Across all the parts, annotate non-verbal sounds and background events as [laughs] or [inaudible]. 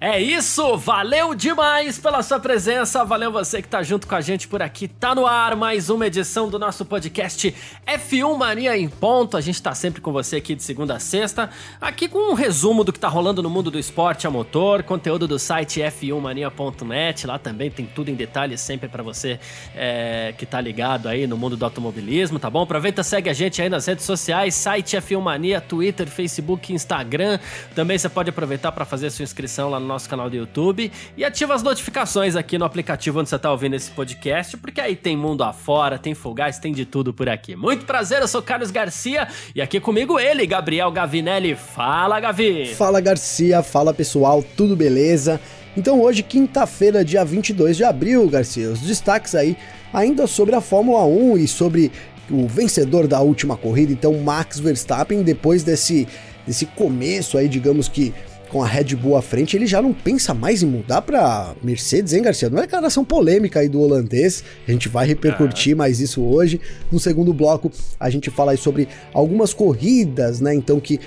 É isso, valeu demais pela sua presença, valeu você que tá junto com a gente por aqui. Tá no ar mais uma edição do nosso podcast F1 Mania em ponto. A gente tá sempre com você aqui de segunda a sexta, aqui com um resumo do que tá rolando no mundo do esporte a motor, conteúdo do site f1mania.net, lá também tem tudo em detalhes sempre para você é, que tá ligado aí no mundo do automobilismo, tá bom? Aproveita, segue a gente aí nas redes sociais, site F1 Mania, Twitter, Facebook, Instagram. Também você pode aproveitar para fazer sua inscrição lá no nosso canal do YouTube e ativa as notificações aqui no aplicativo onde você está ouvindo esse podcast, porque aí tem mundo afora, tem Fogás, tem de tudo por aqui. Muito prazer, eu sou Carlos Garcia e aqui comigo ele, Gabriel Gavinelli. Fala, Gavi! Fala, Garcia. Fala, pessoal. Tudo beleza? Então hoje, quinta-feira, dia 22 de abril, Garcia, os destaques aí ainda sobre a Fórmula 1 e sobre o vencedor da última corrida, então Max Verstappen, depois desse, desse começo aí, digamos que com a Red Bull à frente, ele já não pensa mais em mudar para Mercedes, hein, Garcia? Não é declaração polêmica aí do holandês, a gente vai repercutir mais isso hoje. No segundo bloco, a gente fala aí sobre algumas corridas, né, então que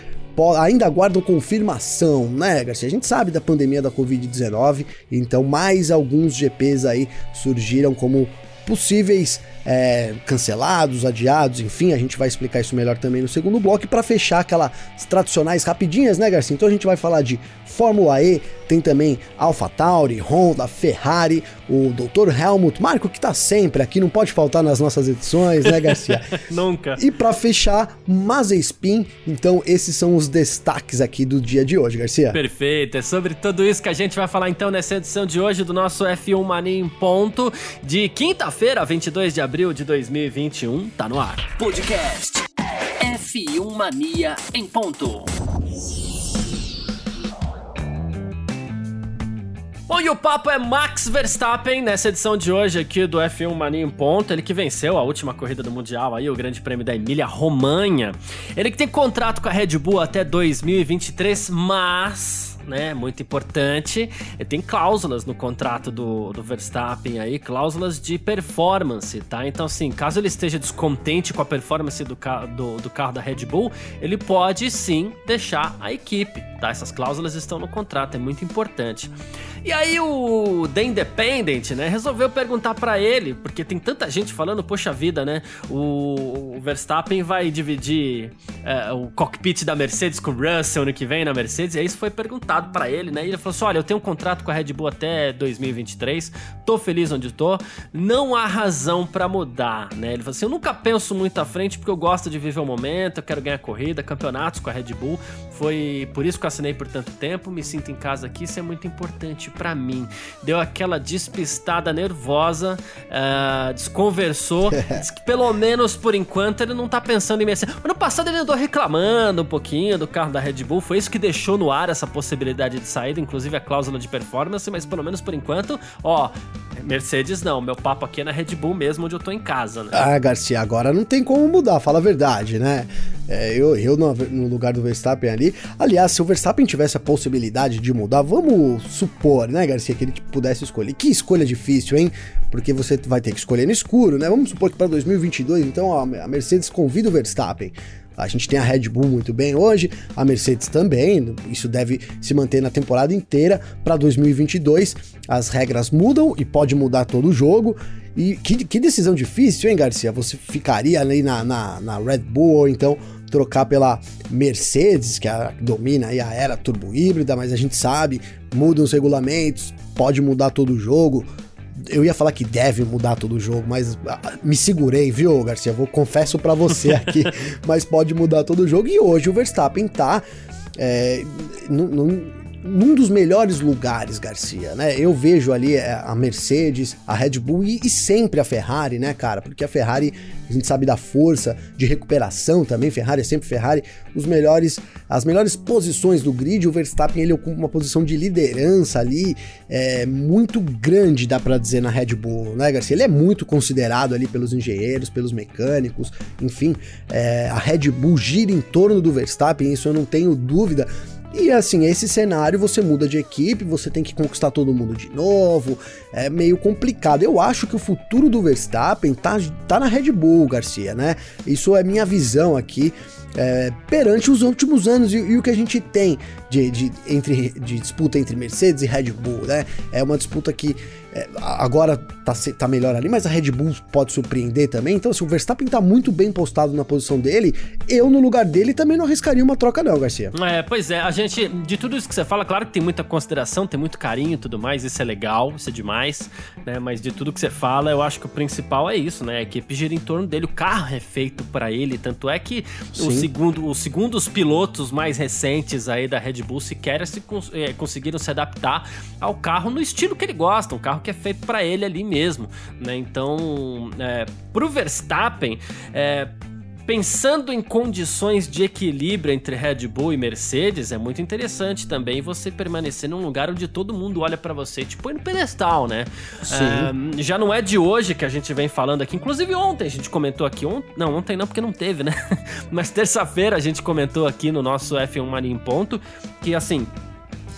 ainda aguardam confirmação, né, Garcia? A gente sabe da pandemia da Covid-19, então mais alguns GPs aí surgiram como possíveis é, cancelados, adiados, enfim, a gente vai explicar isso melhor também no segundo bloco. E para fechar aquelas tradicionais rapidinhas, né, Garcia? Então a gente vai falar de Fórmula E, tem também AlphaTauri, Honda, Ferrari, o Dr. Helmut Marco, que tá sempre aqui, não pode faltar nas nossas edições, né, Garcia? [laughs] Nunca. E para fechar, Mazepin. Então esses são os destaques aqui do dia de hoje, Garcia. Perfeito, é sobre tudo isso que a gente vai falar então nessa edição de hoje do nosso F1 Mania em ponto de quinta-feira, 22 de abril abril de 2021, tá no ar. Podcast F1 Mania em ponto. Bom, e o papo é Max Verstappen nessa edição de hoje aqui do F1 Mania em Ponto. Ele que venceu a última corrida do Mundial aí, o Grande Prêmio da Emília Romanha. Ele que tem contrato com a Red Bull até 2023, mas né? Muito importante. Tem cláusulas no contrato do, do Verstappen aí, cláusulas de performance, tá? Então, assim, caso ele esteja descontente com a performance do, do, do carro da Red Bull, ele pode sim deixar a equipe, tá? Essas cláusulas estão no contrato, é muito importante. E aí o The Independent, né, resolveu perguntar para ele, porque tem tanta gente falando, poxa vida, né? O, Verstappen vai dividir é, o cockpit da Mercedes com o Russell ano que vem na Mercedes, e aí isso foi perguntado para ele, né? E ele falou assim: olha, eu tenho um contrato com a Red Bull até 2023, tô feliz onde tô, não há razão para mudar, né? Ele falou assim: eu nunca penso muito à frente porque eu gosto de viver o momento, eu quero ganhar corrida, campeonatos com a Red Bull, foi por isso que eu assinei por tanto tempo, me sinto em casa aqui, isso é muito importante para mim. Deu aquela despistada nervosa, uh, desconversou. [laughs] Diz que pelo menos por enquanto ele não tá pensando em Mercedes. Ano passado ele andou reclamando um pouquinho do carro da Red Bull. Foi isso que deixou no ar essa possibilidade de saída, inclusive a cláusula de performance. Mas pelo menos por enquanto, ó, Mercedes não. Meu papo aqui é na Red Bull mesmo, onde eu tô em casa, né? Ah, Garcia, agora não tem como mudar, fala a verdade, né? É, eu, eu no, no, lugar do Verstappen ali. Aliás, se o Verstappen tivesse a possibilidade de mudar, vamos supor, né, Garcia, que ele pudesse escolher. Que escolha difícil, hein? Porque você vai ter que escolher no escuro, né? Vamos supor que para 2022, então a Mercedes convida o Verstappen. A gente tem a Red Bull muito bem hoje, a Mercedes também. Isso deve se manter na temporada inteira. Para 2022, as regras mudam e pode mudar todo o jogo. E que, que decisão difícil, hein, Garcia? Você ficaria ali na, na, na Red Bull ou então trocar pela Mercedes, que, a, que domina aí a era turbo híbrida, mas a gente sabe, mudam os regulamentos, pode mudar todo o jogo. Eu ia falar que deve mudar todo o jogo, mas ah, me segurei, viu, Garcia? Vou confesso para você [laughs] aqui, mas pode mudar todo o jogo. E hoje o Verstappen tá é, num dos melhores lugares, Garcia, né? Eu vejo ali é, a Mercedes, a Red Bull e, e, sempre a Ferrari, né, cara? Porque a Ferrari, a gente sabe da força de recuperação também, Ferrari é sempre Ferrari, os melhores, as melhores posições do grid, o Verstappen ele ocupa uma posição de liderança ali, é, muito grande, dá para dizer, na Red Bull, né, Garcia? Ele é muito considerado ali pelos engenheiros, pelos mecânicos, enfim, é, a Red Bull gira em torno do Verstappen, isso eu não tenho dúvida, e assim, esse cenário você muda de equipe, você tem que conquistar todo mundo de novo, é meio complicado. Eu acho que o futuro do Verstappen tá, tá na Red Bull, Garcia, né? Isso é minha visão aqui é, perante os últimos anos e, e, o que a gente tem de, de, entre, de disputa entre Mercedes e Red Bull, né? É uma disputa que é, agora tá, tá melhor ali, mas a Red Bull pode surpreender também. Então, se o Verstappen tá muito bem postado na posição dele, eu no lugar dele também não arriscaria uma troca, não, Garcia. É, pois é, a gente, de tudo isso que você fala, claro que tem muita consideração, tem muito carinho e tudo mais, isso é legal, isso é demais, né? Mas de tudo que você fala, eu acho que o principal é isso, né? A equipe gira em torno dele, o carro é feito para ele, tanto é que o segundo, os segundos pilotos mais recentes aí da Red Bull sequer se, é, conseguiram se adaptar ao carro no estilo que ele gosta, um carro que é feito para ele ali mesmo, né? Então, é, pro Verstappen, é, Pensando em condições de equilíbrio entre Red Bull e Mercedes, é muito interessante também você permanecer num lugar onde todo mundo olha para você, tipo, no pedestal, né? É, já não é de hoje que a gente vem falando aqui, inclusive ontem a gente comentou aqui, on... não, ontem não, porque não teve, né? [laughs] Mas terça-feira a gente comentou aqui no nosso F1 Mania em Ponto que, assim,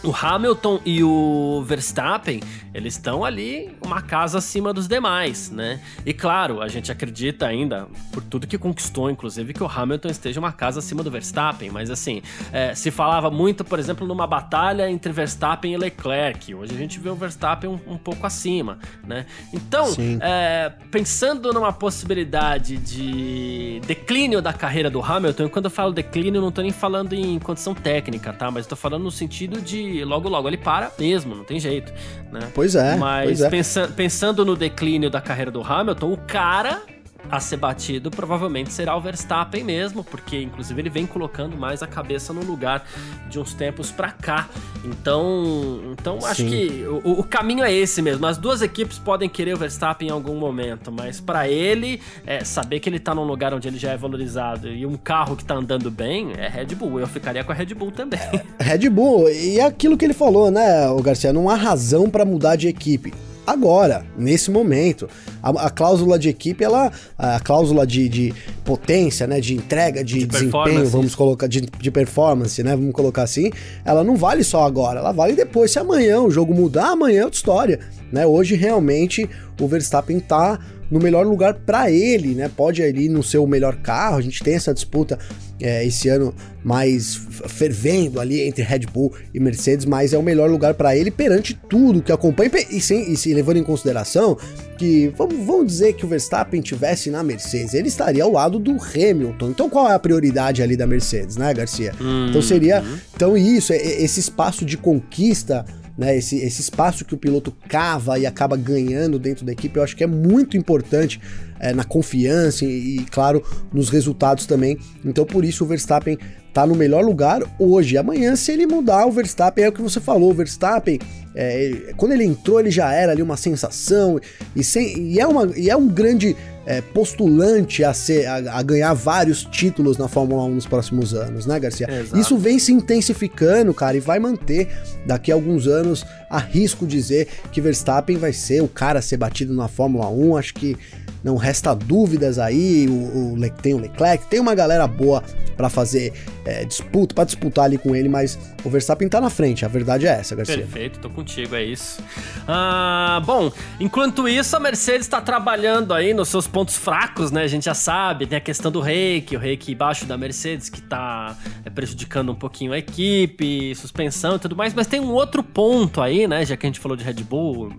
o Hamilton e o Verstappen, eles estão ali uma casa acima dos demais, né? E claro, a gente acredita ainda, por tudo que conquistou, inclusive, que o Hamilton esteja uma casa acima do Verstappen, mas assim, é, se falava muito, por exemplo, numa batalha entre Verstappen e Leclerc. Hoje a gente vê o Verstappen um, um pouco acima, né? Então, é, pensando numa possibilidade de declínio da carreira do Hamilton, quando eu falo declínio, eu não tô nem falando em condição técnica, tá? Mas tô falando no sentido de logo logo ele para mesmo, não tem jeito, né? Pois é. Mas pois é. Pensa, pensando no declínio da carreira do Hamilton, o cara a ser batido provavelmente será o Verstappen mesmo, porque inclusive ele vem colocando mais a cabeça no lugar de uns tempos para cá. Então, então acho que o, o, caminho é esse mesmo. As duas equipes podem querer o Verstappen em algum momento, mas para ele é, saber que ele tá num lugar onde ele já é valorizado e um carro que tá andando bem é Red Bull. Eu ficaria com a Red Bull também. É, Red Bull e é aquilo que ele falou, né, o Garcia, não há razão para mudar de equipe agora, nesse momento. A, a, cláusula de equipe, ela, a cláusula de, de potência, né, de entrega, de, de desempenho, vamos colocar, de, de performance, né, vamos colocar assim, ela não vale só agora, ela vale depois. Se amanhã o jogo mudar, amanhã é outra história, né? Hoje realmente o Verstappen tá no melhor lugar para ele, né? Pode ali no seu melhor carro, a gente tem essa disputa é, esse ano mais fervendo ali entre Red Bull e Mercedes, mas é o melhor lugar para ele perante tudo que acompanha e, sem, e se levando em consideração que vamos, vamos dizer que o Verstappen tivesse na Mercedes, ele estaria ao lado do Hamilton. Então qual é a prioridade ali da Mercedes, né, Garcia? Hum, então seria hum. então isso, é, esse espaço de conquista né, esse, esse espaço que o piloto cava e acaba ganhando dentro da equipe, eu acho que é muito importante é, na confiança e, e, claro, nos resultados também. Então, por isso, o Verstappen tá no melhor lugar hoje. Amanhã, se ele mudar, o Verstappen é o que você falou, o Verstappen, é, quando ele entrou, ele já era ali uma sensação e, sem, e, é, uma, e é um grande é, postulante a, ser, a, a, ganhar vários títulos na Fórmula 1 nos próximos anos, né, Garcia? Exato. Isso vem se intensificando, cara, e vai manter daqui a alguns anos. Arrisco dizer que Verstappen vai ser o cara a ser batido na Fórmula 1. Acho que não resta dúvidas aí. O, o, tem o Leclerc, tem uma galera boa para fazer é, disputa, para disputar ali com ele, mas o Verstappen tá na frente, a verdade é essa, Garcia. Perfeito, tô contigo, é isso. Ah, bom, enquanto isso, a Mercedes está trabalhando aí nos seus pontos fracos, né? A gente já sabe, tem a questão do reiki, o reiki embaixo da Mercedes que tá é, prejudicando um pouquinho a equipe, suspensão e tudo mais, mas tem um outro ponto aí, né? Já que a gente falou de Red Bull,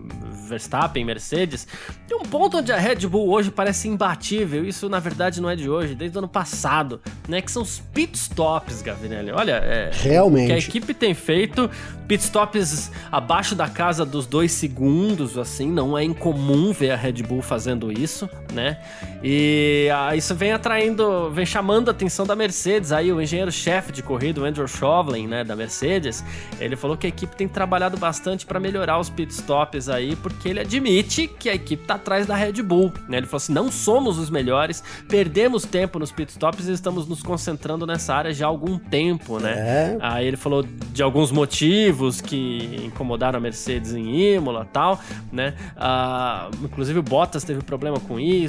Verstappen, Mercedes, tem um ponto onde a Red Bull hoje parece imbatível. Isso na verdade não é de hoje, desde o ano passado, né? Que são os pitstops, Gavinelli. Olha, é, realmente. Que a equipe tem feito, pitstops abaixo da casa dos dois segundos, assim, não é incomum ver a Red Bull fazendo isso, né? E ah, isso vem atraindo, vem chamando a atenção da Mercedes. Aí o engenheiro-chefe de corrida, o Andrew Shovlin, né, da Mercedes, ele falou que a equipe tem trabalhado bastante para melhorar os pitstops aí, porque ele admite que a equipe tá atrás da Red Bull, né? Ele falou assim: "Não somos os melhores, perdemos tempo nos pitstops e estamos nos concentrando nessa área já há algum tempo, né?" É. Aí ele falou de alguns motivos que incomodaram a Mercedes em Imola, tal, né? Ah, inclusive o Bottas teve problema com isso.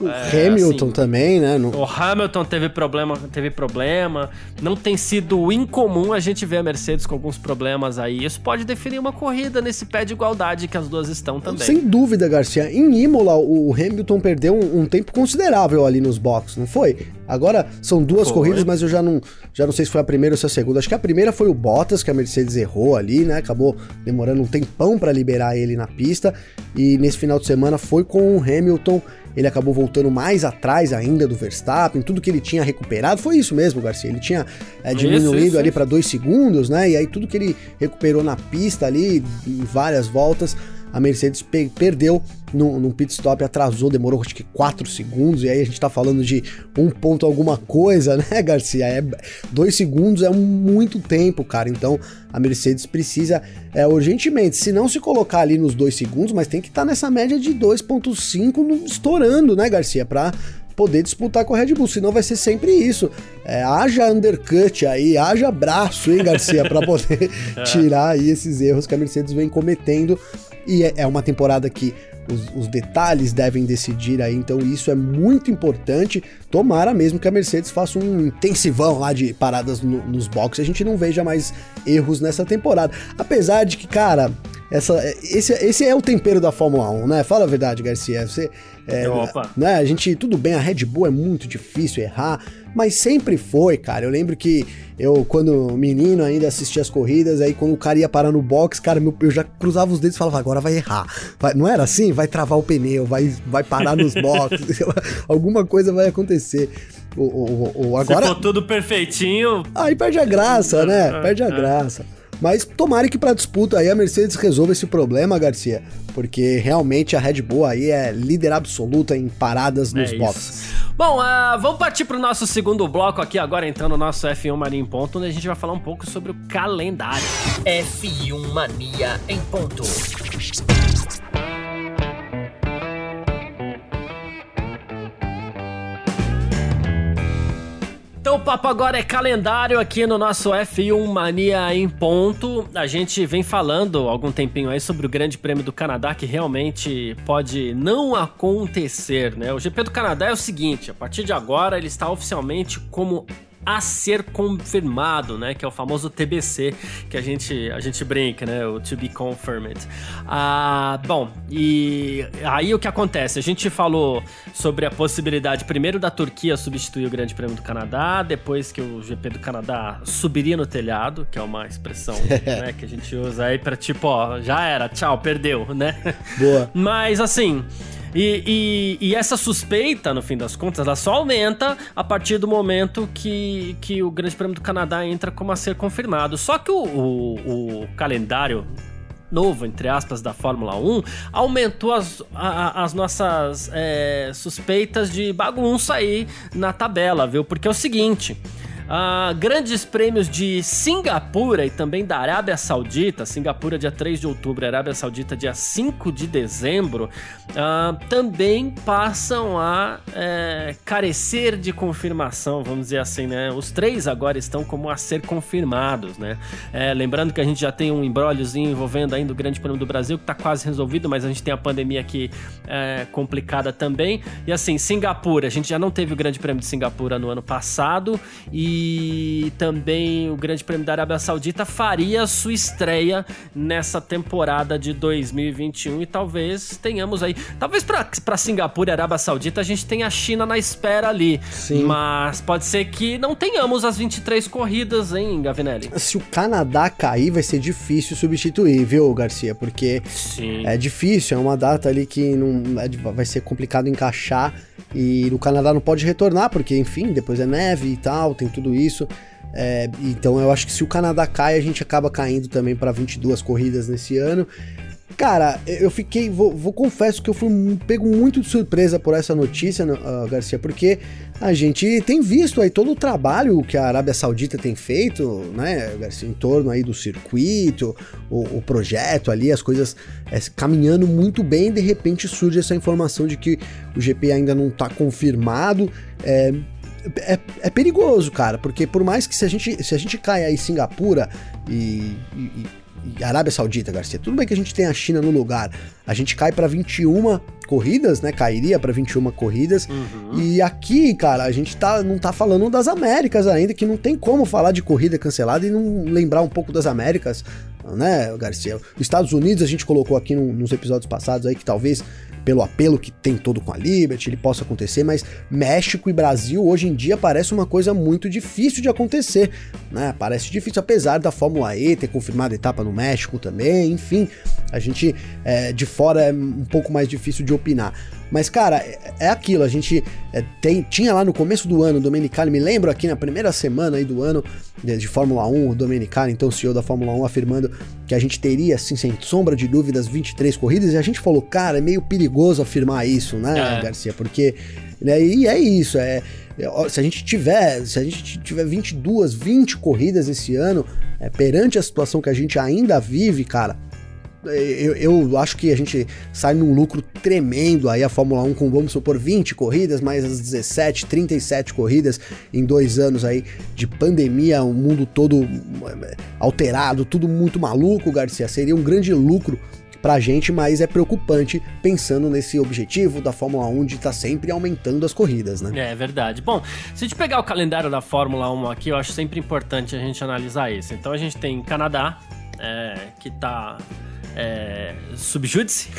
O é, Hamilton assim, também, né? No... O Hamilton teve problema, teve problema. Não tem sido incomum a gente ver a Mercedes com alguns problemas aí. Isso pode definir uma corrida nesse pé de igualdade que as duas estão também. Sem dúvida, Garcia. Em Imola, o Hamilton perdeu um, um tempo considerável ali nos boxes, não foi? Agora são duas foi. corridas, mas eu já não, já não sei se foi a primeira ou se a segunda. Acho que a primeira foi o Bottas, que a Mercedes errou ali, né? Acabou demorando um tempão para liberar ele na pista. E nesse final de semana foi com o Hamilton ele acabou voltando mais atrás ainda do Verstappen, tudo que ele tinha recuperado foi isso mesmo, Garcia. Ele tinha é, diminuído isso, isso, ali para dois segundos, né? E aí tudo que ele recuperou na pista ali, em várias voltas, a Mercedes pe perdeu no, no pit stop, atrasou, demorou acho que 4 segundos, e aí a gente tá falando de um ponto alguma coisa, [laughs] né, Garcia? É, dois segundos é muito tempo, cara. Então a Mercedes precisa é, urgentemente, se não se colocar ali nos dois segundos, mas tem que estar tá nessa média de 2,5 estourando, né, Garcia? Pra poder disputar com a Red Bull, senão vai ser sempre isso. É, haja undercut aí, haja braço, hein, Garcia, para poder [laughs] tirar aí esses erros que a Mercedes vem cometendo e é, é uma temporada que os, os, detalhes devem decidir aí, então isso é muito importante. Tomara mesmo que a Mercedes faça um intensivão lá de paradas no, nos boxes, a gente não veja mais erros nessa temporada. Apesar de que, cara, essa, esse, esse é o tempero da Fórmula 1, né? Fala a verdade, Garcia. Você, é, Opa. Né, a gente, tudo bem, a Red Bull é muito difícil errar, mas sempre foi, cara. Eu lembro que eu, quando menino, ainda assistia as corridas, aí quando o cara ia parar no box, cara, meu, eu já cruzava os dedos e falava, agora vai errar. Vai, não era assim? Vai travar o pneu, vai, vai parar nos boxes, [laughs] alguma coisa vai acontecer. O, o, o, agora... Se for tudo perfeitinho... Aí perde a graça, né? É, perde a é. graça. Mas tomara que para disputa aí a Mercedes resolva esse problema, Garcia, porque realmente a Red Bull aí é líder absoluta em paradas nos é boxes. Bom, uh, vamos partir para o nosso segundo bloco aqui agora, então, no nosso F1 Mania em Ponto, onde a gente vai falar um pouco sobre o calendário. F1 Mania em Ponto. Então o papo agora é calendário aqui no nosso F1 Mania em ponto. A gente vem falando algum tempinho aí sobre o Grande Prêmio do Canadá que realmente pode não acontecer, né? O GP do Canadá é o seguinte, a partir de agora ele está oficialmente como a ser confirmado, né? Que é o famoso TBC que a gente, a gente brinca, né? O To Be Confirmed. Ah, bom, e aí o que acontece? A gente falou sobre a possibilidade, primeiro, da Turquia substituir o Grande Prêmio do Canadá, depois que o GP do Canadá subiria no telhado, que é uma expressão [laughs] né, que a gente usa aí pra tipo, ó, já era, tchau, perdeu, né? Boa. Mas assim. E, e, e, essa suspeita, no fim das contas, ela só aumenta a partir do momento que, que o Grande Prêmio do Canadá entra como a ser confirmado. Só que o, o, o calendário novo, entre aspas, da Fórmula 1, aumentou as, a, as nossas é, suspeitas de bagunça aí na tabela, viu? Porque é o seguinte. Uh, grandes prêmios de Singapura e também da Arábia Saudita, Singapura dia 3 de outubro, Arábia Saudita dia 5 de dezembro, uh, também passam a é, carecer de confirmação, vamos dizer assim, né? Os três agora estão como a ser confirmados, né? É, lembrando que a gente já tem um embróliozinho envolvendo ainda o Grande Prêmio do Brasil, que está quase resolvido, mas a gente tem a pandemia aqui é, complicada também. E assim, Singapura, a gente já não teve o Grande Prêmio de Singapura no ano passado e e também o Grande Prêmio da Arábia Saudita faria sua estreia nessa temporada de 2021 e talvez tenhamos aí, talvez para Singapura e Arábia Saudita a gente tenha a China na espera ali, Sim. mas pode ser que não tenhamos as 23 corridas, hein, Gavinelli? Se o Canadá cair, vai ser difícil substituir, viu, Garcia? Porque Sim. é difícil, é uma data ali que não é, vai ser complicado encaixar e o Canadá não pode retornar, porque, enfim, depois é neve e tal, tem tudo isso. É, então eu acho que se o Canadá cai, a gente acaba caindo também para 22 corridas nesse ano. Cara, eu fiquei, vou, vou, confesso que eu fui pego muito de surpresa por essa notícia, uh, Garcia, porque a gente tem visto aí todo o trabalho que a Arábia Saudita tem feito, né, Garcia, em torno aí do circuito, o, o projeto ali, as coisas é, caminhando muito bem, de repente surge essa informação de que o GP ainda não está confirmado, é, é, é, perigoso, cara, porque por mais que se a gente, se a gente cai aí em Singapura e, e Arábia Saudita, Garcia. Tudo bem que a gente tem a China no lugar. A gente cai para 21 corridas, né? Cairia para 21 corridas. Uhum. E aqui, cara, a gente tá, não tá falando das Américas ainda, que não tem como falar de corrida cancelada e não lembrar um pouco das Américas, né, Garcia? Os Estados Unidos a gente colocou aqui no, nos episódios passados aí que talvez pelo apelo que tem todo com a Liberty, ele possa acontecer, mas México e Brasil hoje em dia parece uma coisa muito difícil de acontecer, né? Parece difícil, apesar da Fórmula E ter confirmado etapa no México também, enfim, a gente é, de fora é um pouco mais difícil de opinar. Mas, cara, é, é aquilo, a gente é, tem, tinha lá no começo do ano, o Domenicali, me lembro aqui na primeira semana aí do ano de, de Fórmula 1, o Domenicali, então o CEO da Fórmula 1, afirmando que a gente teria, assim, sem sombra de dúvidas, 23 corridas, e a gente falou, cara, é meio perigoso afirmar isso, né, é. Garcia? Porque, né, e é isso, é se a gente tiver, se a gente tiver 22, 20 corridas esse ano, é, perante a situação que a gente ainda vive, cara, eu, eu, acho que a gente sai num lucro tremendo aí a Fórmula 1 com, vamos supor, 20 corridas, mais as 17, 37 corridas em dois anos aí de pandemia, o mundo todo é, alterado, tudo muito maluco, Garcia. Seria um grande lucro pra gente, mas é preocupante pensando nesse objetivo da Fórmula 1 de estar tá sempre aumentando as corridas, né? É verdade. Bom, se a gente pegar o calendário da Fórmula 1 aqui, eu acho sempre importante a gente analisar isso. Então a gente tem Canadá, é, que tá é, subjúdice.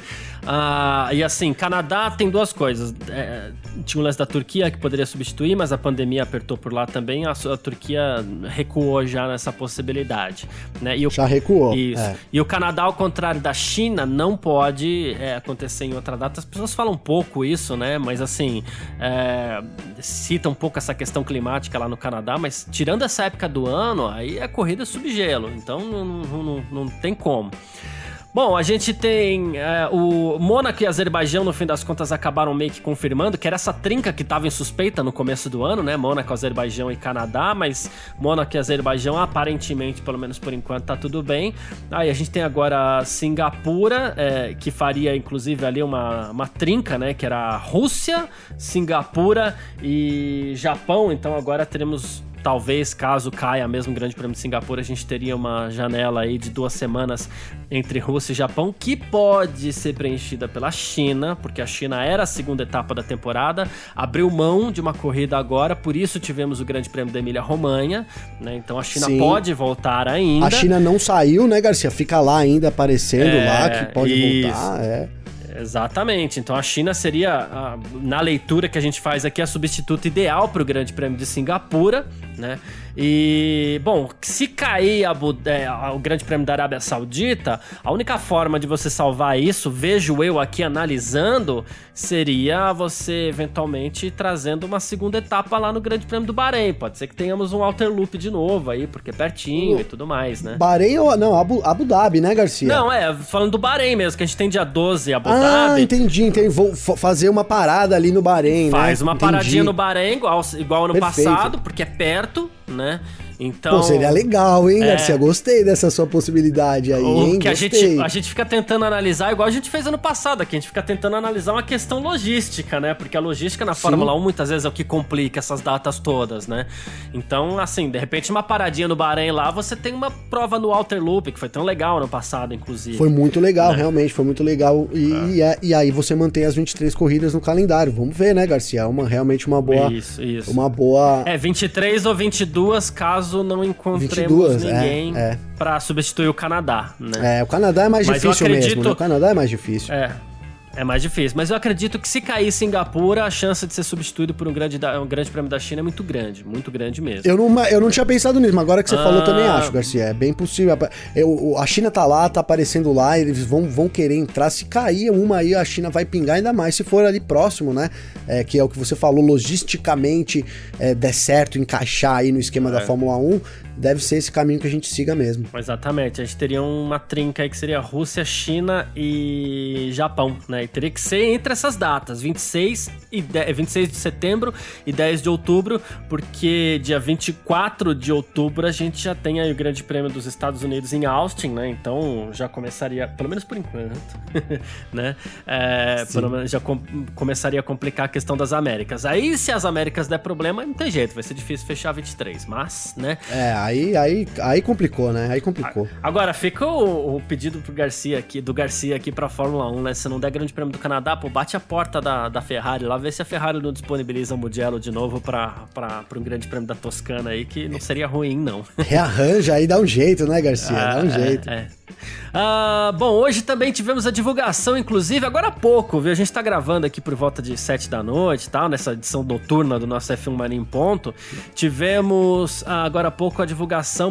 [laughs] ah, e assim, Canadá tem duas coisas. É, tinha o lance da Turquia que poderia substituir, mas a pandemia apertou por lá também. A, a Turquia recuou já nessa possibilidade. Né? E o, já recuou. Isso. É. E o Canadá, ao contrário da China, não pode é, acontecer em outra data. As pessoas falam um pouco isso, né? Mas assim, é, cita um pouco essa questão climática lá no Canadá, mas tirando essa época do ano, aí é corrida subgelo. Então não, não, não, não tem como. Bom, a gente tem é, o Mônaco e Azerbaijão, no fim das contas, acabaram meio que confirmando que era essa trinca que estava em suspeita no começo do ano, né? Mônaco, Azerbaijão e Canadá, mas Mônaco e Azerbaijão, aparentemente, pelo menos por enquanto, tá tudo bem. Aí a gente tem agora Singapura, é, que faria inclusive ali uma, uma trinca, né? Que era Rússia, Singapura e Japão. Então agora teremos talvez, caso caia mesmo o Grande Prêmio de Singapura, a gente teria uma janela aí de duas semanas entre Rússia e Japão, que pode ser preenchida pela China, porque a China era a segunda etapa da temporada, abriu mão de uma corrida agora, por isso tivemos o Grande Prêmio da Emília-Romanha, né? Então a China Sim. pode voltar ainda. A China não saiu, né, Garcia? Fica lá ainda aparecendo é, lá, que pode isso. voltar, é. Exatamente. Então a China seria, na leitura que a gente faz aqui, a substituta ideal para o Grande Prêmio de Singapura, né? E, bom, se cair a, é, o Grande Prêmio da Arábia Saudita, a única forma de você salvar isso, vejo eu aqui analisando, seria você eventualmente trazendo uma segunda etapa lá no Grande Prêmio do Bahrein. Pode ser que tenhamos um Alter Loop de novo aí, porque é pertinho e tudo mais, né? Bahrein ou. Não, Abu, Abu Dhabi, né, Garcia? Não, é, falando do Bahrein mesmo, que a gente tem dia 12 Abu ah, Dhabi. Ah, entendi, entendi. Vou fazer uma parada ali no Bahrein, Faz né? uma entendi. paradinha no Bahrein, igual, igual ano Perfeito. passado, porque é perto, né? Então, Pô, seria legal, hein, É. Garcia? Gostei dessa sua possibilidade aí, O hein? que a Gostei. gente, a gente fica tentando analisar, igual a gente fez ano passado aqui, a gente fica tentando analisar uma questão logística, né? Porque a logística na Fórmula 1 muitas vezes é o que complica essas datas todas, né? Então, assim, de repente uma paradinha no Bahrein lá, você tem uma prova no Outer Loop, que foi tão legal ano passado, inclusive. Foi muito legal, Né? realmente, foi muito legal. E, e, é- e aí você mantém as 23 corridas no calendário. Vamos ver, né, Garcia? É uma, realmente uma boa. Isso, isso. Uma boa. É, 23 ou 22, caso não encontremos 22, é, ninguém é. pra substituir o Canadá, né? É, o Canadá é mais Mas difícil mesmo. acredito- Né? O Canadá é mais difícil. É. É mais difícil, mas eu acredito que se cair Singapura, a chance de ser substituído por um grande, da- um grande prêmio da China é muito grande, muito grande mesmo. Eu não, eu não tinha pensado nisso, mas agora que você Ah. falou, eu também acho, Garcia. É bem possível. Eu- a China tá lá, tá aparecendo lá, eles vão, vão querer entrar. Se cair uma aí, a China vai pingar ainda mais. Se for ali próximo, né? É, que é o que você falou, logisticamente é, der certo, encaixar aí no esquema da É. Fórmula 1, deve ser esse caminho que a gente siga mesmo. Exatamente, a gente teria uma trinca aí que seria Rússia, China e Japão, né? E teria que ser entre essas datas, 26, e 10, 26 de setembro e 10 de outubro, porque dia 24 de outubro a gente já tem aí o Grande Prêmio dos Estados Unidos em Austin, né? Então já começaria, pelo menos por enquanto, [laughs] né? É, pelo menos já com- começaria a complicar a questão das Américas. Aí se as Américas der problema, não tem jeito, vai ser difícil fechar 23, mas, né? É, aí, aí, aí complicou, né? Aí complicou. Agora, fica o, o pedido pro Garcia aqui, do Garcia aqui pra Fórmula 1, né? Se não der grande prêmio do Canadá, pô, bate a porta da, da Ferrari lá, vê se a Ferrari não disponibiliza o Mugello de novo pra, pra, pra um grande prêmio da Toscana aí, que não seria ruim, não. [laughs] Rearranja aí, dá um jeito, né, Garcia? Dá um É, jeito. é. Ah, bom, hoje também tivemos a divulgação, inclusive, agora há pouco, viu? A gente tá gravando aqui por volta de 7 da noite e tal, nessa edição noturna do nosso F1 Mania em Ponto. Tivemos ah, agora há pouco a divulgação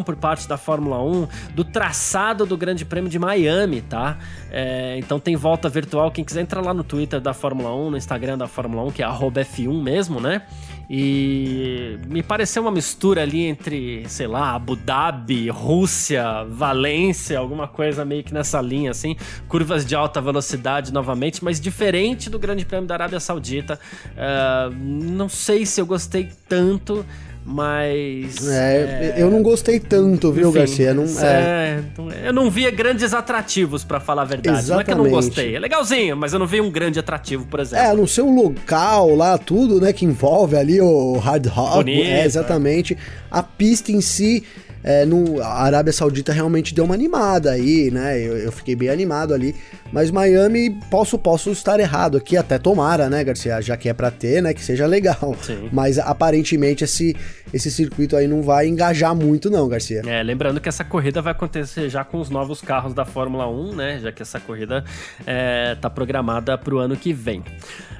por parte da Fórmula 1 do traçado do Grande Prêmio de Miami, tá? É, então tem volta virtual. Quem quiser entrar lá no Twitter da Fórmula 1, no Instagram da Fórmula 1, que é arroba F1 mesmo, né? E me pareceu uma mistura ali entre, sei lá, Abu Dhabi, Rússia, Valência, alguma coisa meio que nessa linha, assim. Curvas de alta velocidade novamente, mas diferente do Grande Prêmio da Arábia Saudita. Ah, não sei se eu gostei tanto, mas. É, eu não gostei tanto, viu, enfim, Garcia? Não, é. é, eu não via grandes atrativos, pra falar a verdade. Não é que eu não Exatamente. gostei. É legalzinho, mas eu não vi um grande atrativo, por exemplo. É, no seu local lá, tudo, né, que envolve ali o hard rock, Bonito, é, exatamente. A pista em si, é, no, a Arábia Saudita realmente deu uma animada aí, né, eu, eu fiquei bem animado ali, mas Miami, posso, posso estar errado aqui, até tomara, né, Garcia, já que é pra ter, né, que seja legal. Sim. Mas aparentemente esse, esse circuito aí não vai engajar muito não, Garcia. É, lembrando que essa corrida vai acontecer já com os novos carros da Fórmula 1, né? Já que essa corrida é, tá programada para o ano que vem.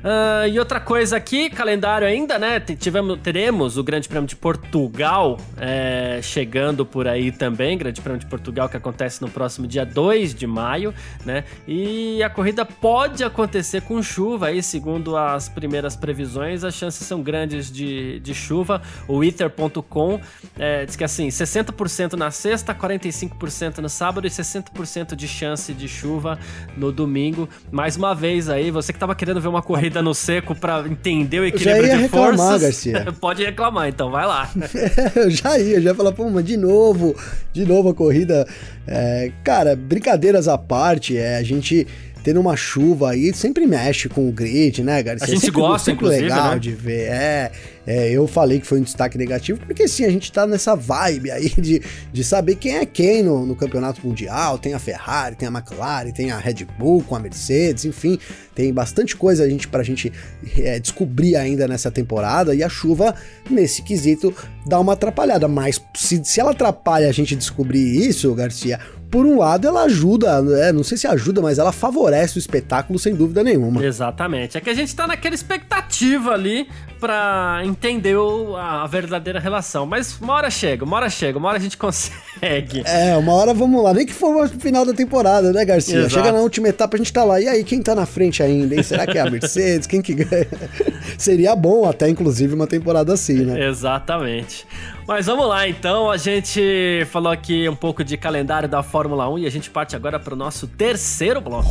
Ah, e outra coisa aqui, calendário ainda, né? Tivemos, teremos o Grande Prêmio de Portugal é, chegando por aí também. Grande Prêmio de Portugal que acontece no próximo dia 2 de maio, né? E a corrida pode acontecer com chuva aí, segundo as primeiras previsões, as chances são grandes de, de chuva. O Ether.com é, diz que assim, 60% na sexta, 45% no sábado e 60% de chance de chuva no domingo. Mais uma vez aí, você que tava querendo ver uma corrida no seco pra entender o já equilíbrio ia de reclamar, forças, Garcia. [laughs] pode reclamar, então vai lá. [laughs] eu já ia, já ia falar, pô, mas de novo, de novo a corrida. É, cara, brincadeiras à parte, é, a gente tendo uma chuva aí sempre mexe com o grid, né, Garcia? A gente sempre, gosta, sempre inclusive, legal né? de ver. É, é, eu falei que foi um destaque negativo, porque sim, a gente tá nessa vibe aí de, de saber quem é quem no, no campeonato mundial. Tem a Ferrari, tem a McLaren, tem a Red Bull com a Mercedes, enfim, tem bastante coisa a gente, pra gente é, descobrir ainda nessa temporada. E a chuva, nesse quesito, dá uma atrapalhada. Mas se, se ela atrapalha a gente descobrir isso, Garcia, por um lado ela ajuda, é, não sei se ajuda, mas ela favorece o espetáculo sem dúvida nenhuma. Exatamente. É que a gente tá naquela expectativa ali pra entender o- a verdadeira relação. Mas uma hora chega, uma hora chega, uma hora a gente [laughs] consegue. É, uma hora vamos lá, nem que for no final da temporada, né, Garcia? Exato. Chega na última etapa, a gente tá lá. E aí, quem tá na frente ainda, hein? Será que é a Mercedes? Quem que ganha? [laughs] Seria bom até, inclusive, uma temporada assim, né? Exatamente. Mas vamos lá então, a gente falou aqui um pouco de calendário da Fórmula 1 e a gente parte agora pro nosso terceiro bloco.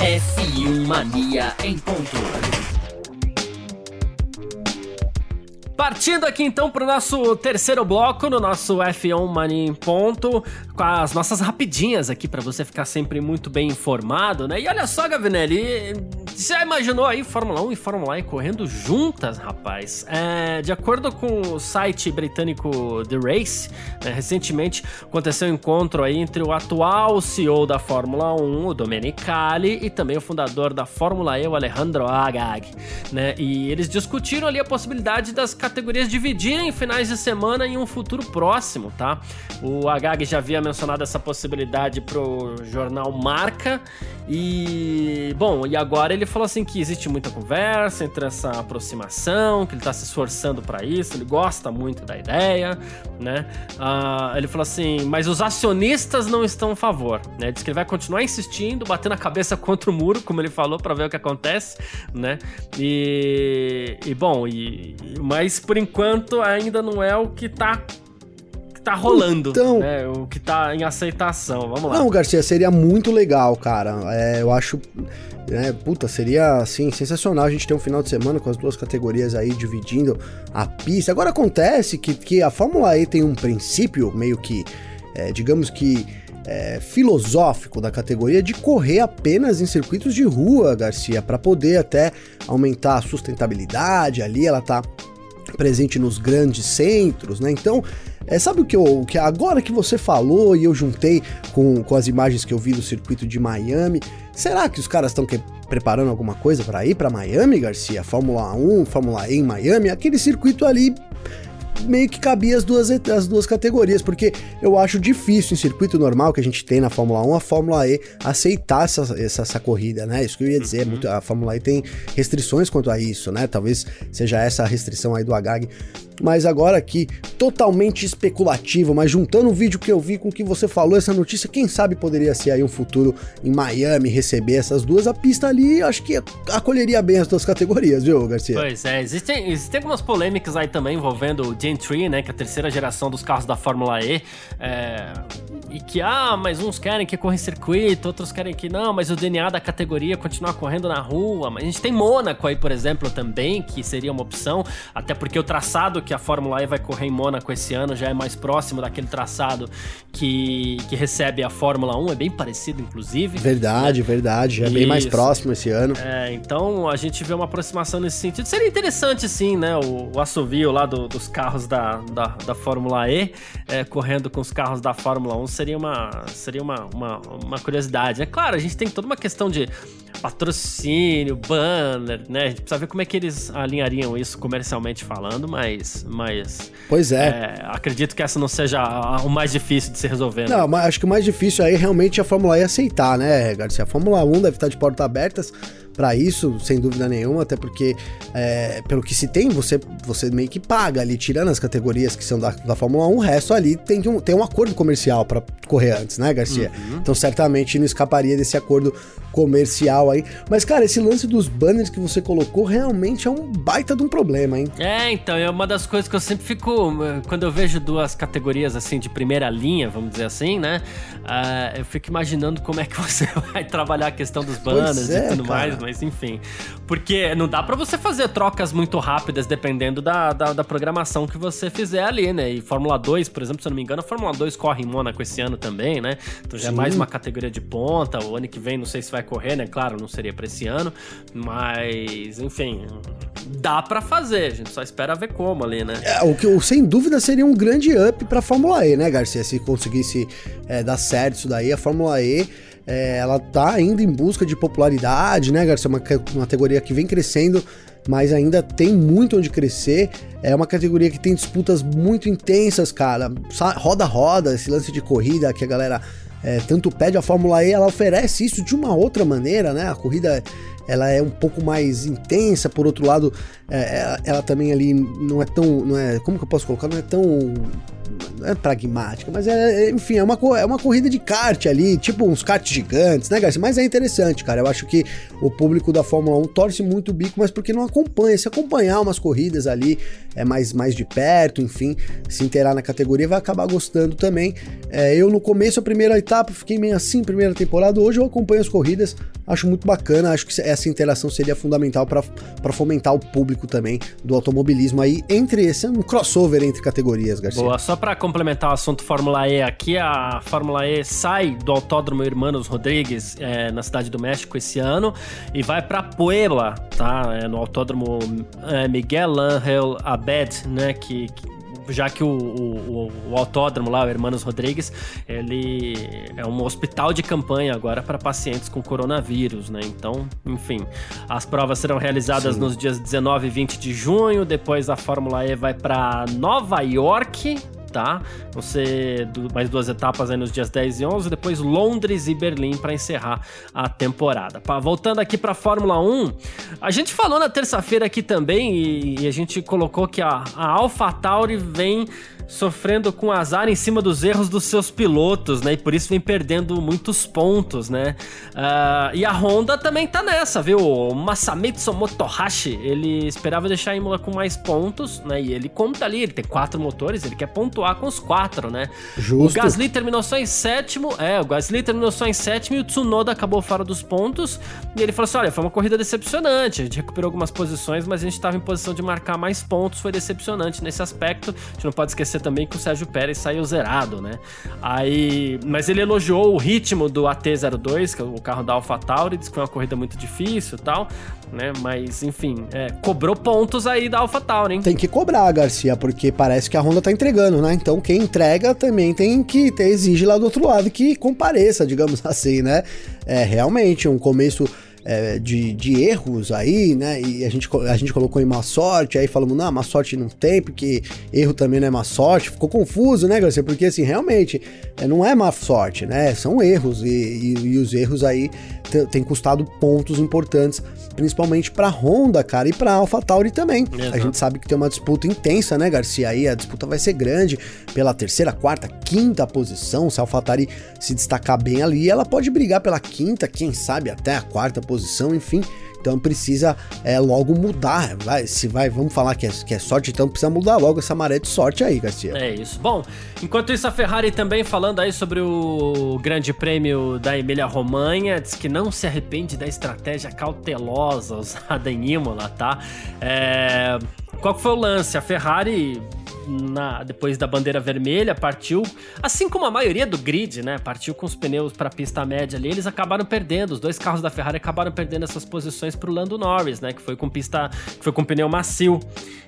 F1 Mania em ponto. Partindo aqui então para o nosso terceiro bloco, no nosso F1 Mania em Ponto, com as nossas rapidinhas aqui para você ficar sempre muito bem informado, né? E olha só, Gavinelli, você imaginou aí Fórmula 1 e Fórmula E correndo juntas, rapaz? É, de acordo com o site britânico The Race, né, recentemente aconteceu um encontro aí entre o atual CEO da Fórmula 1, o Domenicali, e também o fundador da Fórmula E, o Alejandro Agag, né? E eles discutiram ali a possibilidade das categorias dividirem finais de semana em um futuro próximo, tá? O Agag já havia mencionado essa possibilidade pro jornal Marca e bom, e agora ele falou assim que existe muita conversa entre essa aproximação, que ele tá se esforçando para isso, ele gosta muito da ideia, né? Uh, ele falou assim, mas os acionistas não estão a favor, né? Diz que ele vai continuar insistindo, batendo a cabeça contra o muro, como ele falou, para ver o que acontece, né? E, e bom, e, mas por enquanto ainda não é o que tá tá rolando, então, né? O que tá em aceitação. Vamos lá. Não, Garcia, seria muito legal, cara. É, eu acho. É, puta, seria assim, sensacional a gente ter um final de semana com as duas categorias aí dividindo a pista. Agora acontece que, que a Fórmula E tem um princípio meio que, é, digamos que. É, filosófico da categoria de correr apenas em circuitos de rua, Garcia, para poder até aumentar a sustentabilidade ali. Ela tá presente nos grandes centros, né? Então, é, sabe o que eu. Que agora que você falou e eu juntei com, com as imagens que eu vi do circuito de Miami, será que os caras estão preparando alguma coisa para ir para Miami, Garcia? Fórmula 1, Fórmula E em Miami? Aquele circuito ali meio que cabia as duas, as duas categorias, porque eu acho difícil em circuito normal que a gente tem na Fórmula 1, a Fórmula E aceitar essa, essa, essa corrida, né? Isso que eu ia dizer, muito, a Fórmula E tem restrições quanto a isso, né? Talvez seja essa a restrição aí do HAG mas agora aqui, totalmente especulativo, mas juntando o vídeo que eu vi com o que você falou, essa notícia, quem sabe poderia ser aí um futuro em Miami, receber essas duas, a pista ali, acho que acolheria bem as duas categorias, viu, Garcia? Pois é, existem, existem algumas polêmicas aí também envolvendo o Gen 3, né, que é a terceira geração dos carros da Fórmula E, é, e que, ah, mas uns querem que corra em circuito, outros querem que não, mas o DNA da categoria continuar correndo na rua, mas a gente tem Mônaco aí, por exemplo, também, que seria uma opção, até porque o traçado que que a Fórmula E vai correr em Mônaco esse ano já é mais próximo daquele traçado que, que recebe a Fórmula 1, é bem parecido, inclusive. Verdade, né? verdade, já é Isso. bem mais próximo esse ano. É, então a gente vê uma aproximação nesse sentido. Seria interessante, sim, né? O, o assovio lá do, dos carros da, da, da Fórmula E é, correndo com os carros da Fórmula 1 seria uma, seria uma, uma, uma curiosidade. É claro, a gente tem toda uma questão de patrocínio, banner, né? A gente precisa ver como é que eles alinhariam isso comercialmente falando, mas. Mas pois é. é acredito que essa não seja o mais difícil de se resolver. Né? Não, mas acho que o mais difícil aí realmente é a Fórmula E aceitar, né, Garcia? A Fórmula 1 deve estar de portas abertas para isso, sem dúvida nenhuma, até porque, é, pelo que se tem, você, você meio que paga ali, tirando as categorias que são da, da Fórmula 1, o resto ali tem, um, tem um acordo comercial para correr antes, né, Garcia? Uhum. Então, certamente não escaparia desse acordo comercial aí. Mas, cara, esse lance dos banners que você colocou realmente é um baita de um problema, hein? É, então, é uma das coisas que eu sempre fico. Quando eu vejo duas categorias assim de primeira linha, vamos dizer assim, né? Uh, eu fico imaginando como é que [laughs] você vai trabalhar a questão dos banners é, e tudo cara. mais mas enfim. Porque não dá para você fazer trocas muito rápidas dependendo da, da, da, programação que você fizer ali, né? E Fórmula 2, por exemplo, se eu não me engano, a Fórmula 2 corre em Mônaco esse ano também, né? Então já Sim. é mais uma categoria de ponta. O ano que vem não sei se vai correr, né? Claro, não seria pra esse ano. Mas, enfim, dá para fazer. A gente só espera ver como ali, né? É, o que sem dúvida seria um grande up pra Fórmula E, né, Garcia? Se conseguisse é, dar certo isso daí, a Fórmula E é, ela tá ainda em busca de popularidade, né, Garcia? Uma, uma categoria que vem crescendo, mas ainda tem muito onde crescer. É uma categoria que tem disputas muito intensas, cara. Roda-roda, esse lance de corrida que a galera é, tanto pede. A Fórmula E, ela oferece isso de uma outra maneira, né? A corrida ela é um pouco mais intensa, por outro lado, é, ela, ela, também ali não é tão, não é, como que eu posso colocar, não é tão é pragmática, mas é, é, enfim, é uma, é uma corrida de kart ali, tipo uns kart gigantes, né, Garcia? Mas é interessante, cara. Eu acho que o público da Fórmula 1 torce muito o bico, mas porque não acompanha. Se acompanhar umas corridas ali, é mais, mais de perto, enfim, se inteirar na categoria, vai acabar gostando também. É, eu, no começo, a primeira etapa, fiquei meio assim, primeira temporada. Hoje eu acompanho as corridas, acho muito bacana. Acho que essa interação seria fundamental para fomentar o público também do automobilismo aí, entre esse, um crossover entre categorias, Garcia. Boa, só para complementar o assunto Fórmula E aqui, a Fórmula E sai do Autódromo Hermanos Rodrigues é, na Cidade do México esse ano e vai para Puebla, tá? É, no Autódromo é, Miguel Ángel Abed, né? Que, que já que o, o, o, autódromo lá, o Hermanos Rodrigues, ele é um hospital de campanha agora para pacientes com coronavírus, né? Então, enfim, as provas serão realizadas Sim. nos dias 19 e 20 de junho, depois a Fórmula E vai para Nova York, tá? Ser mais duas etapas aí nos dias 10 e 11, depois Londres e Berlim para encerrar a temporada. Voltando aqui para Fórmula 1, a gente falou na terça-feira aqui também e, e, a gente colocou que a, a AlphaTauri vem sofrendo com azar em cima dos erros dos seus pilotos, né? E por isso vem perdendo muitos pontos, né? Uh, e a Honda também tá nessa, viu? O Masamitsu Motohashi, ele esperava deixar a Imola com mais pontos, né? E ele conta ali, ele tem quatro motores, ele quer pontuar com os quatro, né? Justo. O Gasly terminou só em sétimo, é, o Gasly terminou só em sétimo e o Tsunoda acabou fora dos pontos. E ele falou assim: olha, foi uma corrida decepcionante, a gente recuperou algumas posições, mas a gente estava em posição de marcar mais pontos, foi decepcionante nesse aspecto. A gente não pode esquecer também que o Sérgio Pérez saiu zerado, né? Aí, mas ele elogiou o ritmo do AT02, que é o carro da AlphaTauri, disse que foi uma corrida muito difícil e tal, né? Mas, enfim, é, cobrou pontos aí da AlphaTauri, hein? Tem que cobrar, Garcia, porque parece que a Honda tá entregando, né? Então quem entrega também tem que ter, exige lá do outro lado que compareça, digamos [laughs] assim, né? É realmente um começo é, de, de erros aí, né? E a gente, a gente colocou em má sorte, aí falamos, não, má sorte não tem, porque erro também não é má sorte. Ficou confuso, né, Garcia? Porque assim, realmente, é, não é má sorte, né? São erros, e, e, e os erros aí têm custado pontos importantes, principalmente pra Honda, cara, e pra AlphaTauri também. Exato. A gente sabe que tem uma disputa intensa, né, Garcia? Aí a disputa vai ser grande pela terceira, quarta, quinta posição. Se a AlphaTauri se destacar bem ali, ela pode brigar pela quinta, quem sabe até a quarta posição posição, enfim. Então precisa é, logo mudar. Vai, se vai, vamos falar que é, que é sorte, então precisa mudar logo essa maré de sorte aí, Garcia. É isso. Bom, enquanto isso, a Ferrari também falando aí sobre o Grande Prêmio da Emília Romanha, diz que não se arrepende da estratégia cautelosa usada em Imola, tá? É... Qual foi o lance? A Ferrari na, depois da bandeira vermelha, partiu, assim como a maioria do grid, né? Partiu com os pneus para a pista média ali, eles acabaram perdendo. Os dois carros da Ferrari acabaram perdendo essas posições para o Lando Norris, né? Que foi com pista, que foi com pneu macio.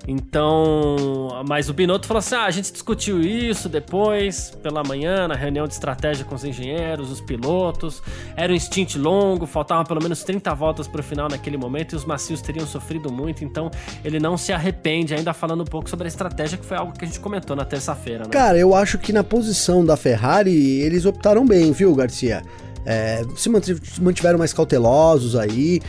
Então, mas o Binotto falou assim: ah, a gente discutiu isso depois, pela manhã, na reunião de estratégia com os engenheiros, os pilotos. Era um stint longo, faltavam pelo menos 30 voltas para o final naquele momento e os macios teriam sofrido muito, então ele não se arrepende, ainda falando um pouco sobre a estratégia que foi algo que a gente comentou na terça-feira, né? Cara, eu acho que na posição da Ferrari eles optaram bem, viu, Garcia? É, se mantiveram mais cautelosos aí.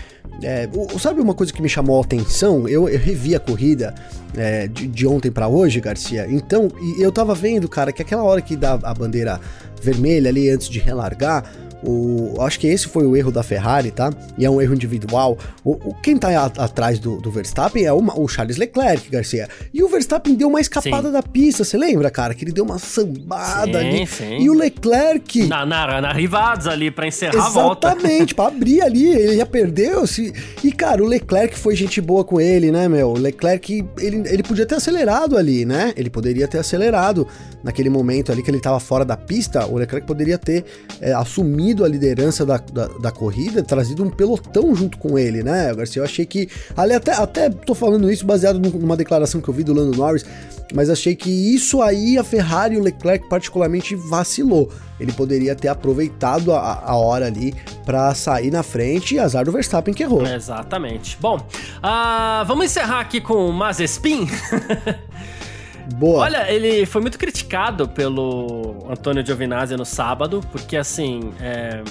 É, sabe uma coisa que me chamou a atenção? Eu, eu revi a corrida é, de, de, ontem para hoje, Garcia. Então, eu tava vendo, cara, que aquela hora que dá a bandeira vermelha ali antes de relargar, o, acho que esse foi o erro da Ferrari, tá? E é um erro individual. O, o quem tá a, atrás do, do, Verstappen é o, o, Charles Leclerc, Garcia. E o Verstappen deu uma escapada sim. da pista, você lembra, cara? Que ele deu uma sambada sim, ali. Sim. E o Leclerc. Na, na, na rivados ali pra encerrar Exatamente, a volta. Exatamente, pra abrir ali. Ele já perdeu. Se... E, cara, o Leclerc foi gente boa com ele, né, meu? O Leclerc, ele, ele podia ter acelerado ali, né? Ele poderia ter acelerado naquele momento ali que ele tava fora da pista. O Leclerc poderia ter é, assumido assumido a liderança da, da, da, corrida, trazido um pelotão junto com ele, né, Garcia? Eu achei que. Ali até, até tô falando isso baseado numa declaração que eu vi do Lando Norris, mas achei que isso aí a Ferrari e o Leclerc particularmente vacilou. Ele poderia ter aproveitado a, a hora ali para sair na frente e azar do Verstappen que errou. Exatamente. Bom, uh, vamos encerrar aqui com o Mazespin. [laughs] Boa. Olha, ele foi muito criticado pelo Antônio Giovinazzi no sábado, porque assim, é,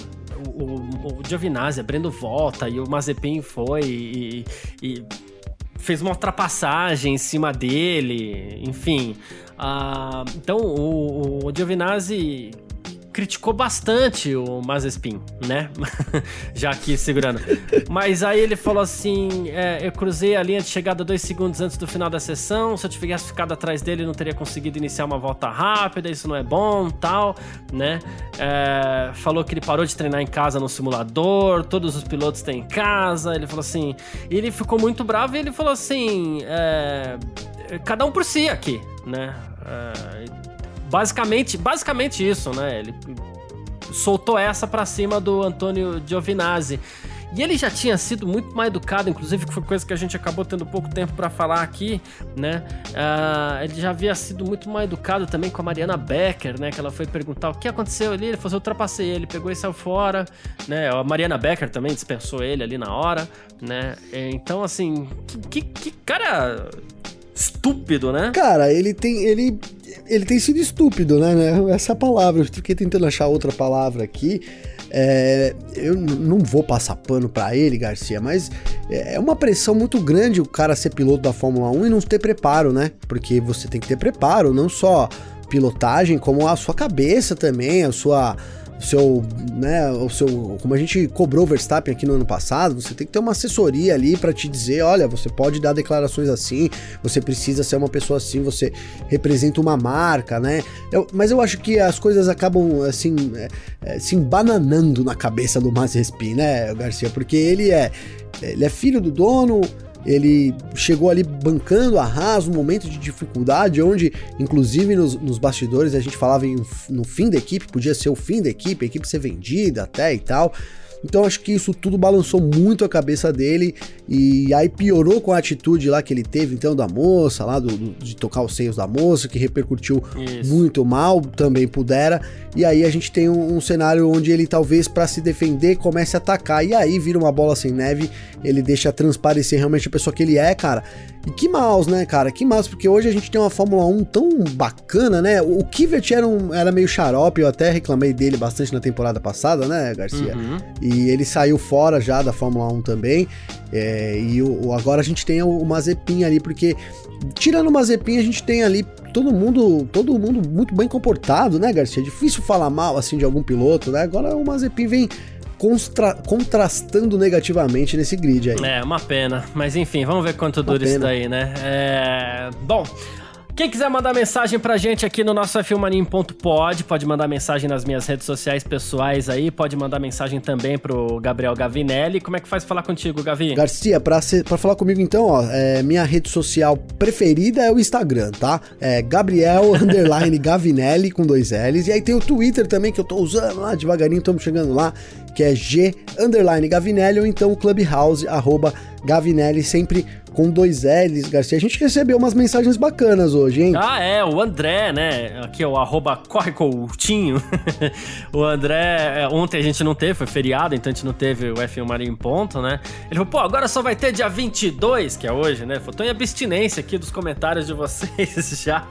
o, o, Giovinazzi abrindo volta e o Mazepin foi e, e fez uma ultrapassagem em cima dele, enfim. Ah, então, o, o Giovinazzi criticou bastante o Mazespin, né? [laughs] Já aqui segurando. Mas aí ele falou assim: é, eu cruzei a linha de chegada dois segundos antes do final da sessão. Se eu tivesse ficado atrás dele, não teria conseguido iniciar uma volta rápida. Isso não é bom, tal, né? É, falou que ele parou de treinar em casa no simulador. Todos os pilotos têm em casa. Ele falou assim. Ele ficou muito bravo e ele falou assim: é, cada um por si aqui, né? É, Basicamente, basicamente isso, né? Ele soltou essa para cima do Antônio Giovinazzi. E ele já tinha sido muito mais educado, inclusive, que foi coisa que a gente acabou tendo pouco tempo para falar aqui, né? Uh, ele já havia sido muito mais educado também com a Mariana Becker, né? Que ela foi perguntar o que aconteceu ali. Ele falou: assim, eu ultrapassei ele, pegou e saiu fora, né? A Mariana Becker também dispensou ele ali na hora, né? Então, assim, que, que, que cara estúpido, né? Cara, ele tem. Ele, ele tem sido estúpido, né? né? Essa é palavra. Eu fiquei tentando achar outra palavra aqui. É, eu não vou passar pano para ele, Garcia, mas é uma pressão muito grande o cara ser piloto da Fórmula 1 e não ter preparo, né? Porque você tem que ter preparo, não só pilotagem, como a sua cabeça também, a sua seu, né, o seu, como a gente cobrou o Verstappen aqui no ano passado, você tem que ter uma assessoria ali para te dizer, olha, você pode dar declarações assim, você precisa ser uma pessoa assim, você representa uma marca, né? Eu, mas eu acho que as coisas acabam assim é, é, se embananando na cabeça do Mazepin, né, Garcia? Porque ele é ele é filho do dono, ele chegou ali bancando a Haas um momento de dificuldade, onde, inclusive nos, nos bastidores, a gente falava em, no fim da equipe, podia ser o fim da equipe, a equipe ser vendida até e tal. Então acho que isso tudo balançou muito a cabeça dele e aí piorou com a atitude lá que ele teve então da moça lá do, do de tocar os seios da moça que repercutiu isso. muito mal também pudera e aí a gente tem um, um cenário onde ele talvez para se defender comece a atacar e aí vira uma bola sem neve ele deixa transparecer realmente a pessoa que ele é cara e que mouse, né, cara? Que mouse, porque hoje a gente tem uma Fórmula 1 tão bacana, né? O Kivet era, um, era meio xarope, eu até reclamei dele bastante na temporada passada, né, Garcia? Uhum. E ele saiu fora já da Fórmula 1 também. É, e o, agora a gente tem o, o Mazepin ali, porque tirando o Mazepin, a gente tem ali todo mundo, todo mundo muito bem comportado, né, Garcia? É difícil falar mal assim de algum piloto, né? Agora o Mazepin vem contra, contrastando negativamente nesse grid aí. É, uma pena. Mas enfim, vamos ver quanto dura isso daí, né? É... Bom. Quem quiser mandar mensagem pra gente aqui no nosso filmaninho.pod, pode mandar mensagem nas minhas redes sociais pessoais aí, pode mandar mensagem também pro Gabriel Gavinelli. Como é que faz falar contigo, Gavi? Garcia, pra, ser, pra falar comigo então, ó, é, minha rede social preferida é o Instagram, tá? É Gabriel [laughs] underline Gavinelli com dois L's. E aí tem o Twitter também que eu tô usando lá, devagarinho estamos chegando lá, que é G underline Gavinelli ou então Clubhouse, arroba Gavinelli, sempre com dois L's, Garcia. A gente recebeu umas mensagens bacanas hoje, hein? Ah, é, o André, né? Aqui é o arroba Corre Coutinho. [laughs] o André, é, ontem a gente não teve, foi feriado, então a gente não teve o F1 Marinho em ponto, né? Ele falou, pô, agora só vai ter dia 22, que é hoje, né? Tô em abstinência aqui dos comentários de vocês [laughs] já.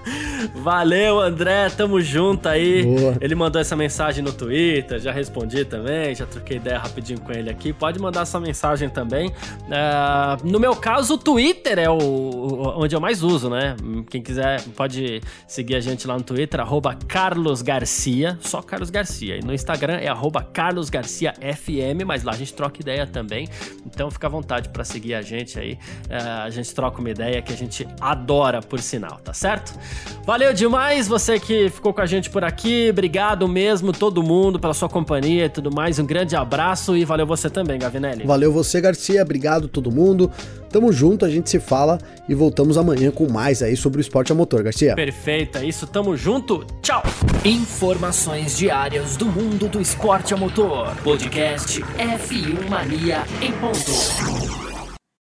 Valeu, André, tamo junto aí. Boa. Ele mandou essa mensagem no Twitter, já respondi também, já troquei ideia rapidinho com ele aqui. Pode mandar sua mensagem também. Uh, no meu caso, o Twitter é o, onde eu mais uso, né? Quem quiser pode seguir a gente lá no Twitter, arroba Carlos Garcia, só Carlos Garcia. E no Instagram é arroba Carlos Garcia FM, mas lá a gente troca ideia também. Então fica à vontade para seguir a gente aí. É, a gente troca uma ideia que a gente adora, por sinal, tá certo? Valeu demais você que ficou com a gente por aqui. Obrigado mesmo, todo mundo, pela sua companhia e tudo mais. Um grande abraço e valeu você também, Gavinelli. Valeu você, Garcia. Obrigado todo mundo. Tamo junto, a gente se fala e voltamos amanhã com mais aí sobre o esporte a motor, Garcia. Perfeito, é isso, tamo junto. Tchau. Informações diárias do mundo do esporte a motor. Podcast F1 Mania em ponto.